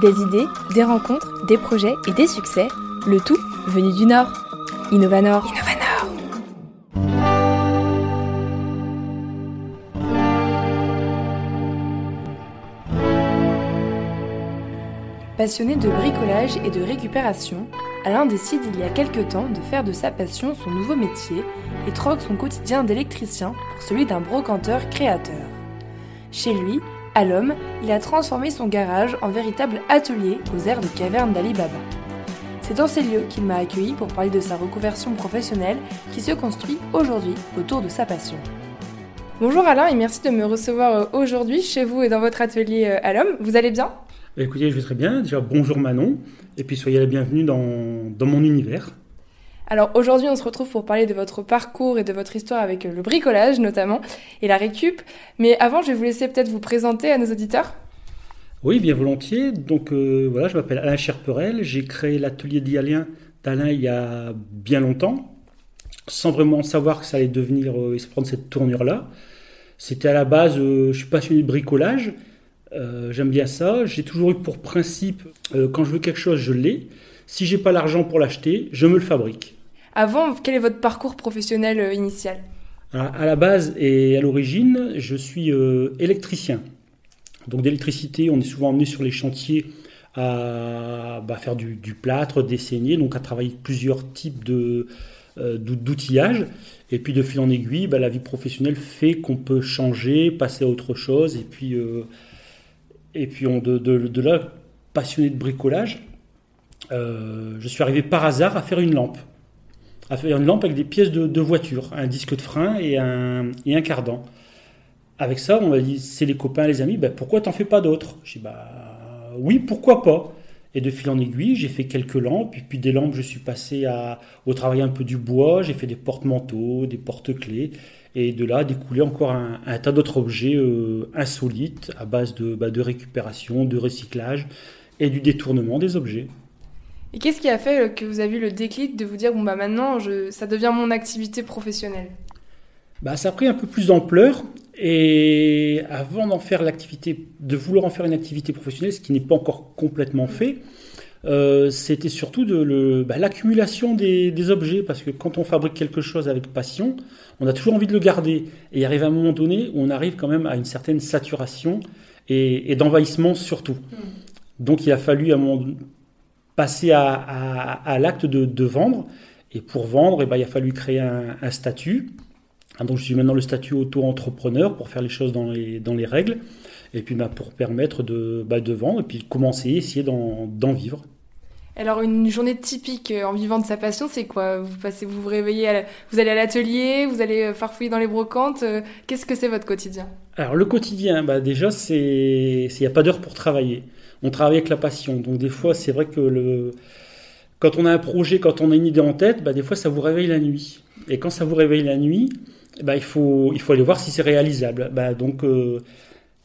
Des idées, des rencontres, des projets et des succès, le tout venu du Nord. Innovanor. Innovanor. Passionné de bricolage et de récupération, Alain décide il y a quelque temps de faire de sa passion son nouveau métier et troque son quotidien d'électricien pour celui d'un brocanteur créateur. Chez lui, à l'homme, il a transformé son garage en véritable atelier aux airs de caverne d'Ali Baba. C'est dans ces lieux qu'il m'a accueilli pour parler de sa reconversion professionnelle qui se construit aujourd'hui autour de sa passion. Bonjour Alain et merci de me recevoir euh, aujourd'hui chez vous et dans votre atelier euh, à l'homme. Vous allez bien? Bah, Écoutez, je vais très bien. Déjà, bonjour Manon. Et puis soyez la bienvenue dans, dans mon univers. Alors aujourd'hui, on se retrouve pour parler de votre parcours et de votre histoire avec euh, le bricolage notamment et la récup. Mais avant, je vais vous laisser peut-être vous présenter à nos auditeurs. Oui, bien volontiers. Donc euh, voilà, je m'appelle Alain Cherperel. J'ai créé l'atelier d'Alain d'Alain il y a bien longtemps, sans vraiment savoir que ça allait devenir euh, et se prendre cette tournure-là. C'était à la base, je suis passionné de bricolage. J'aime bien ça. J'ai toujours eu pour principe, quand je veux quelque chose, je l'ai. Si j'ai pas l'argent pour l'acheter, je me le fabrique. Avant, quel est votre parcours professionnel euh, initial? À la base et à l'origine, je suis euh, électricien. Donc d'électricité, on est souvent emmené sur les chantiers à bah, faire du, plâtre, des donc à travailler plusieurs types de, euh. Et puis de fil en aiguille, bah, la vie professionnelle fait qu'on peut changer, passer à autre chose. Et puis, et puis on, de, de, là, passionné de bricolage, je suis arrivé par hasard à faire une lampe à faire une lampe avec des pièces de, voiture, un disque de frein et un, et un cardan. Avec ça, on m'a dit, c'est les copains, les amis, ben pourquoi t'en fais pas d'autres? Je dis, bah oui, pourquoi pas? Et de fil en aiguille, j'ai fait quelques lampes, et puis des lampes, je suis passé à, au travail un peu du bois, j'ai fait des porte-manteaux, des porte-clés, et de là découlé encore un, tas d'autres objets euh, insolites à base de, bah, de récupération, de recyclage et du détournement des objets. Et qu'est-ce qui a fait euh, que vous avez eu le déclic de vous dire bon bah maintenant je, ça devient mon activité professionnelle? Bah, ça a pris un peu plus d'ampleur et avant d'en faire l'activité, de vouloir en faire une activité professionnelle, ce qui n'est pas encore complètement fait, euh, c'était surtout de bah, l'accumulation des, des, objets parce que quand on fabrique quelque chose avec passion, on a toujours envie de le garder et il arrive à un moment donné où on arrive quand même à une certaine saturation et, et d'envahissement surtout. Hmm. Donc il a fallu à un moment passer à, l'acte de, vendre. Et pour vendre, eh ben, il a fallu créer un, statut. Ah, donc je suis maintenant le statut auto-entrepreneur pour faire les choses dans les, règles. Et puis bah, pour permettre de, bah, de vendre et puis commencer, essayer d'en vivre. Alors une journée typique euh, en vivant de sa passion, c'est quoi? Vous passez, vous vous réveillez, vous allez à l'atelier, vous allez euh, farfouiller dans les brocantes. Euh, qu'est-ce que c'est votre quotidien? Alors le quotidien, bah, déjà c'est, il n'y a pas d'heure pour travailler on travaille avec la passion. Donc des fois, c'est vrai que le, quand on a un projet, quand on a une idée en tête, bah, des fois, ça vous réveille la nuit. Et quand ça vous réveille la nuit, bah, il, faut, il faut aller voir si c'est réalisable. Bah, donc, euh,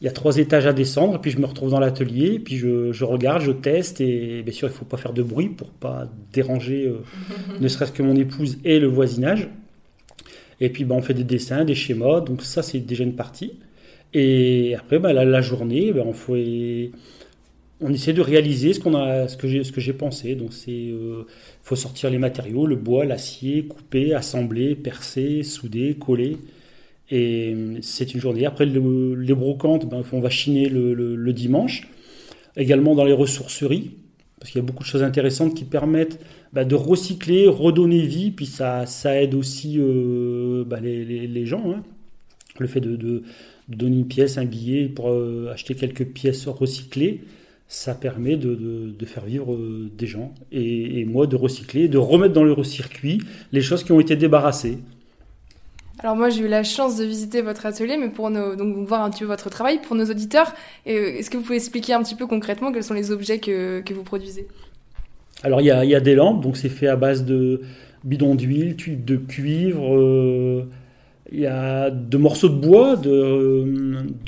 il y a trois étages à descendre, puis je me retrouve dans l'atelier, puis je, regarde, je teste, et bien sûr, il ne faut pas faire de bruit pour pas déranger euh, ne serait-ce que mon épouse et le voisinage. Et puis, bah, on fait des dessins, des schémas, donc ça, c'est déjà une partie. Et après, bah, la, journée, bah, on fait on essaie de réaliser ce qu'on a, ce que j'ai, pensé. Donc c'est, euh, faut sortir les matériaux, le bois, l'acier, couper, assembler, percer, souder, coller. Et c'est une journée. Après les brocantes, ben, on va chiner le, dimanche. Également dans les ressourceries, parce qu'il y a beaucoup de choses intéressantes qui permettent ben, de recycler, redonner vie, puis ça, ça aide aussi euh, ben, les, gens. Hein. Le fait de, donner une pièce, un billet pour euh, acheter quelques pièces recyclées ça permet de, faire vivre euh, des gens et, moi de recycler, de remettre dans le circuit les choses qui ont été débarrassées. Alors moi j'ai eu la chance de visiter votre atelier, mais pour nos, donc voir un petit peu votre travail, pour nos auditeurs, euh, est-ce que vous pouvez expliquer un petit peu concrètement quels sont les objets que, vous produisez? Alors il y a, des lampes, donc c'est fait à base de bidons d'huile, tubes de cuivre, euh, il y a de morceaux de bois, de,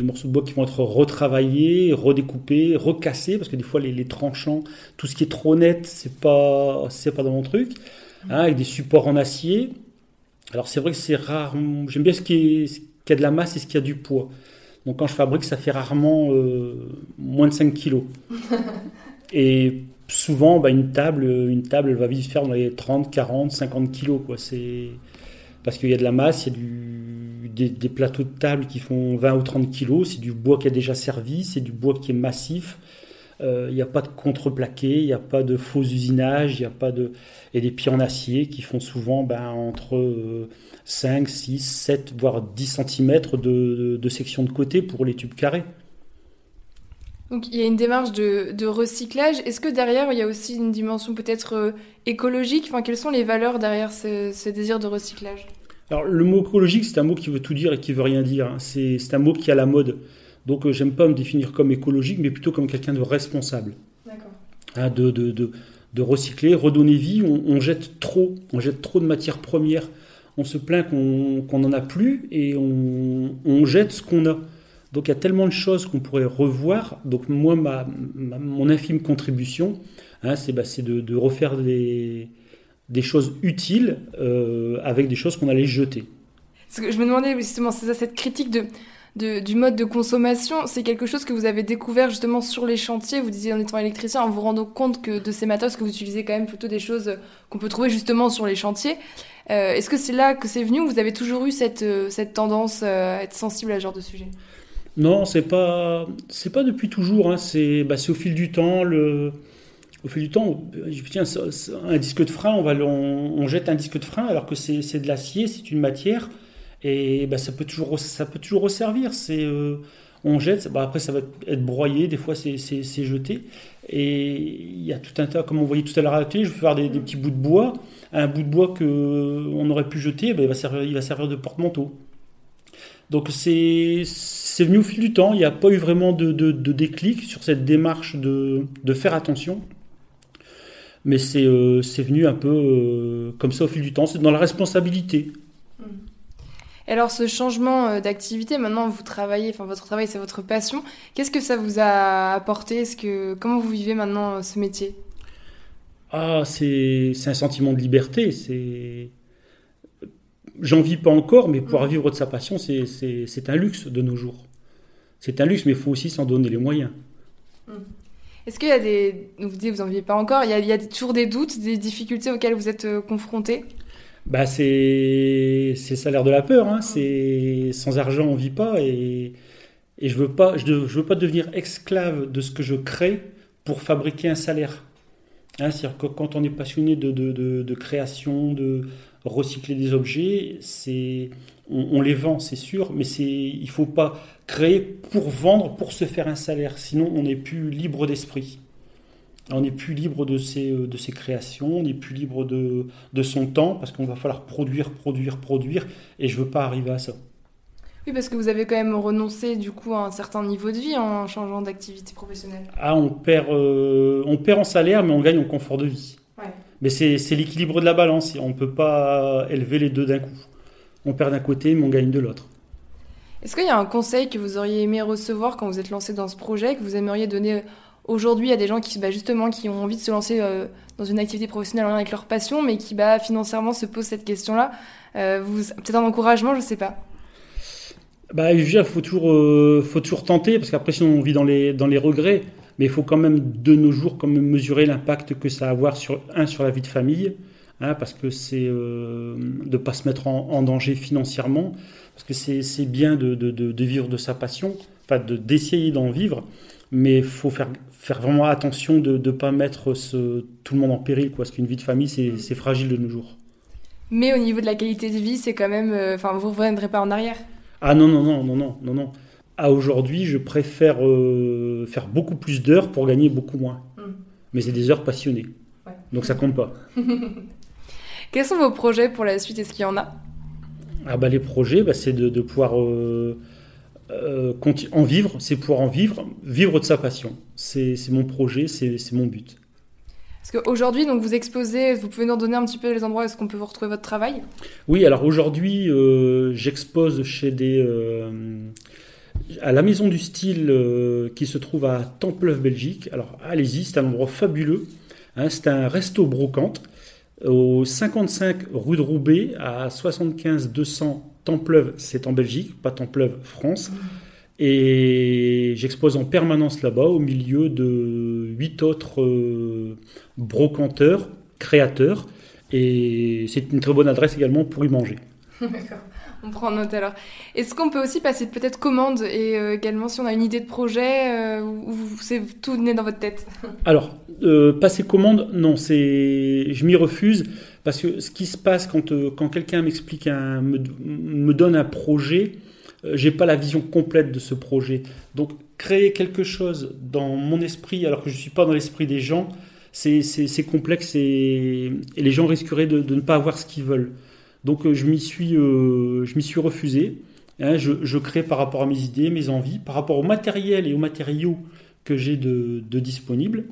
morceaux de bois qui vont être retravaillés, redécoupés, recassés, parce que des fois les, tranchants, tout ce qui est trop net, c'est pas, c'est pas dans mon truc, hein, avec des supports en acier. Alors c'est vrai que c'est rare, j'aime bien ce qui, est, a de la masse et ce qui a du poids. Donc quand je fabrique, ça fait rarement euh, moins de 5 kilos. Et souvent, bah, une table, une table, elle va vite faire dans les 30, 40, 50 kilos. Quoi. C'est... Parce qu'il y a de la masse, il y a des, plateaux de table qui font 20 ou 30 kilos. C'est du bois qui a déjà servi, c'est du bois qui est massif. Euh, il n'y a pas de contreplaqué, il n'y a pas de faux usinage, il y a pas de... Et des pieds en acier qui font souvent ben, entre 5, 6, 7, voire 10 cm de, de, de section de côté pour les tubes carrés. Donc il y a une démarche de, recyclage. Est-ce que derrière il y a aussi une dimension peut-être euh, écologique? Enfin, Quelles sont les valeurs derrière ce désir de recyclage? Alors le mot écologique c'est un mot qui veut tout dire et qui veut rien dire. C'est un mot qui a la mode. Donc euh, j'aime pas me définir comme écologique mais plutôt comme quelqu'un de responsable. D'accord. Hein, de, de, de, de, recycler, redonner vie. On, on, jette trop, on jette trop de matières premières. On se plaint qu'on qu n'en a plus et on, on jette ce qu'on a. Donc il y a tellement de choses qu'on pourrait revoir. Donc moi, ma, ma mon infime contribution, hein, c'est bah, de, de, refaire des, des choses utiles euh, avec des choses qu'on allait jeter. Que je me demandais justement, c'est ça, cette critique de, de, du mode de consommation, c'est quelque chose que vous avez découvert justement sur les chantiers, vous disiez en étant électricien, en vous rendant compte que de ces matos, que vous utilisez quand même plutôt des choses qu'on peut trouver justement sur les chantiers. Euh, Est-ce que c'est là que c'est venu ou vous avez toujours eu cette, cette tendance à être sensible à ce genre de sujet? Non, c'est pas c'est pas depuis toujours. Hein. C'est bah, au fil du temps. Le, au fil du temps, tiens, un disque de frein, on, jette un disque de frein alors que c'est de l'acier, c'est une matière, et bah, ça peut toujours ça peut toujours resservir. C'est euh, on jette, bah, après ça va être broyé, des fois c'est jeté, et il y a tout un tas, comme on voyait tout à l'heure à la télé, je vais faire des, petits bouts de bois, un bout de bois que on aurait pu jeter, bah, il va servir il va servir de porte-manteau. Donc c'est venu au fil du temps, il n'y a pas eu vraiment de, de, de, déclic sur cette démarche de, de faire attention. Mais c'est euh, venu un peu euh, comme ça au fil du temps, c'est dans la responsabilité. Et alors ce changement euh, d'activité, maintenant vous travaillez, enfin votre travail c'est votre passion, qu'est-ce que ça vous a apporté? Est-ce que Comment vous vivez maintenant ce métier? Ah, c'est un sentiment de liberté, c'est j'en vis pas encore, mais pouvoir vivre de sa passion, c'est un luxe de nos jours. C'est un luxe, mais il faut aussi s'en donner les moyens. Est-ce qu'il y a des... Vous dites vous n'en vivez pas encore, il y, a, il toujours des doutes, des difficultés auxquelles vous êtes euh, confrontés? Bah c'est le salaire de la peur. Hein. C'est sans argent on vit pas et, et je veux je, veux pas devenir esclave de ce que je crée pour fabriquer un salaire. Hein, C'est-à-dire que quand on est passionné de, de création, de, recycler des objets, c'est on, on, les vend, c'est sûr, mais c'est il faut pas créer pour vendre, pour se faire un salaire. Sinon, on n'est plus libre d'esprit. On n'est plus libre de ses, de ses créations, on n'est plus libre de, de son temps, parce qu'on va falloir produire, produire, produire, et je veux pas arriver à ça. Oui, parce que vous avez quand même renoncé du coup à un certain niveau de vie en changeant d'activité professionnelle. Ah, on perd, euh, on perd en salaire, mais on gagne en confort de vie. Ouais. Mais c'est l'équilibre de la balance. On ne peut pas élever les deux d'un coup. On perd d'un côté, mais on gagne de l'autre. Est-ce qu'il y a un conseil que vous auriez aimé recevoir quand vous êtes lancé dans ce projet, que vous aimeriez donner aujourd'hui à des gens qui, bah, justement, qui ont envie de se lancer euh, dans une activité professionnelle en lien avec leur passion, mais qui, bah, financièrement, se posent cette question-là euh, Peut-être un encouragement, je ne sais pas. Bah, dire, faut toujours, euh, faut toujours tenter, parce qu'après, sinon, on vit dans les, dans les regrets. Mais il faut quand même, de nos jours, quand même mesurer l'impact que ça a avoir sur, un, sur la vie de famille, hein, parce que c'est euh, de ne pas se mettre en, en, danger financièrement, parce que c'est bien de, de, de, de, vivre de sa passion, enfin, d'essayer d'en vivre, mais il faut faire, faire vraiment attention de ne pas mettre ce, tout le monde en péril, quoi, parce qu'une vie de famille, c'est fragile de nos jours. Mais au niveau de la qualité de vie, c'est quand même. Enfin, euh, vous ne reviendrez pas en arrière? Ah non, non, non, non, non, non, non à aujourd'hui, je préfère euh, faire beaucoup plus d'heures pour gagner beaucoup moins. Mm. Mais c'est des heures passionnées. Ouais. Donc ça compte pas. Quels sont vos projets pour la suite? Est-ce qu'il y en a? Ah bah, Les projets, bah, c'est de, de, pouvoir euh, euh, en vivre, c'est pouvoir en vivre, vivre de sa passion. C'est mon projet, c'est mon but. Parce qu'aujourd'hui, donc vous exposez, vous pouvez nous donner un petit peu les endroits où est-ce qu'on peut vous retrouver votre travail? Oui, alors aujourd'hui, euh, j'expose chez des à la Maison du Style euh, qui se trouve à Templeuf, Belgique. Alors allez-y, c'est un endroit fabuleux. Hein, c'est un resto brocante au 55 rue de Roubaix à 75 200 Templeuve, c'est en Belgique, pas Templeuve, France. Et j'expose en permanence là-bas au milieu de huit autres brocanteurs, créateurs. Et c'est une très bonne adresse également pour y manger. D'accord. On prend note alors. Est-ce qu'on peut aussi passer peut-être commande et euh, également si on a une idée de projet euh, ou c'est tout né dans votre tête? Alors, euh, passer commande, non, c'est, je m'y refuse parce que ce qui se passe quand, quand quelqu'un m'explique, un, me, donne un projet, j'ai pas la vision complète de ce projet. Donc, créer quelque chose dans mon esprit alors que je suis pas dans l'esprit des gens, c'est, complexe et, les gens risqueraient de ne pas avoir ce qu'ils veulent. Donc euh, je m'y suis, euh, je m'y suis refusé. Hein, je, crée par rapport à mes idées, mes envies, par rapport au matériel et aux matériaux que j'ai de, de disponibles.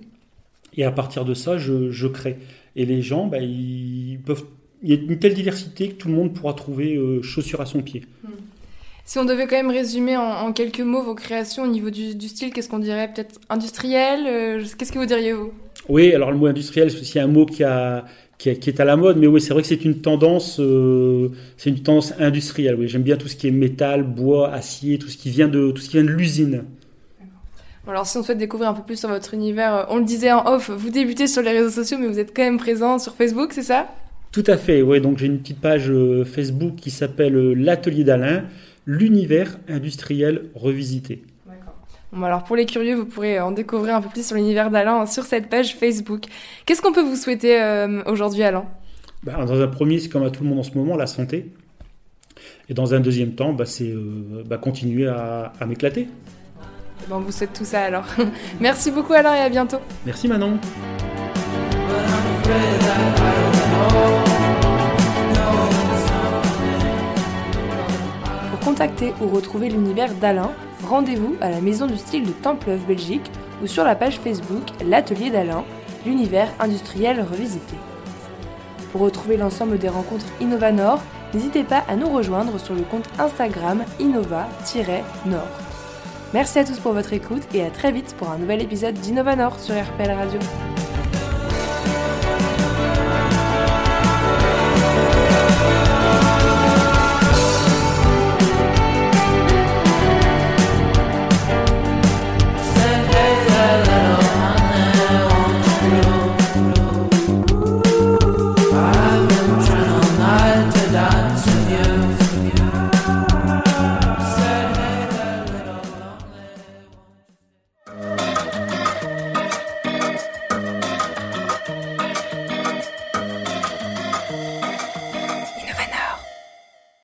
Et à partir de ça, je, crée. Et les gens, bah, ils peuvent. Il y a une telle diversité que tout le monde pourra trouver euh, chaussure à son pied. Hmm. Si on devait quand même résumer en, quelques mots vos créations au niveau du, style, qu'est-ce qu'on dirait? Peut-être industriel Qu'est-ce que vous diriez vous? Oui, alors le mot industriel, c'est un mot qui a, qui est, à la mode, mais oui, c'est vrai que c'est une tendance, euh, c'est une tendance industrielle. Oui, j'aime bien tout ce qui est métal, bois, acier, tout ce qui vient de tout ce qui vient de l'usine. alors, si on souhaite découvrir un peu plus sur votre univers, euh, on le disait en off, vous débutez sur les réseaux sociaux, mais vous êtes quand même présent sur Facebook, c'est ça? Tout à fait. Oui, donc j'ai une petite page euh, Facebook qui s'appelle l'Atelier d'Alain, l'univers industriel revisité. Bon, alors pour les curieux, vous pourrez en découvrir un peu plus sur l'univers d'Alain sur cette page Facebook. Qu'est-ce qu'on peut vous souhaiter euh, aujourd'hui, Alain? Bah, Dans un premier, c'est comme à tout le monde en ce moment, la santé. Et dans un deuxième temps, bah, c'est euh, bah, continuer à, m'éclater. Bon, vous souhaite tout ça alors. Merci beaucoup Alain et à bientôt. Merci Manon. Contacter ou retrouver l'univers d'Alain, rendez-vous à la Maison du Style de Templeuf, Belgique, ou sur la page Facebook L'Atelier d'Alain, l'univers industriel revisité. Pour retrouver l'ensemble des rencontres Innovanor, n'hésitez pas à nous rejoindre sur le compte Instagram innova-nord. Merci à tous pour votre écoute et à très vite pour un nouvel épisode d'Innovanor sur RPL Radio.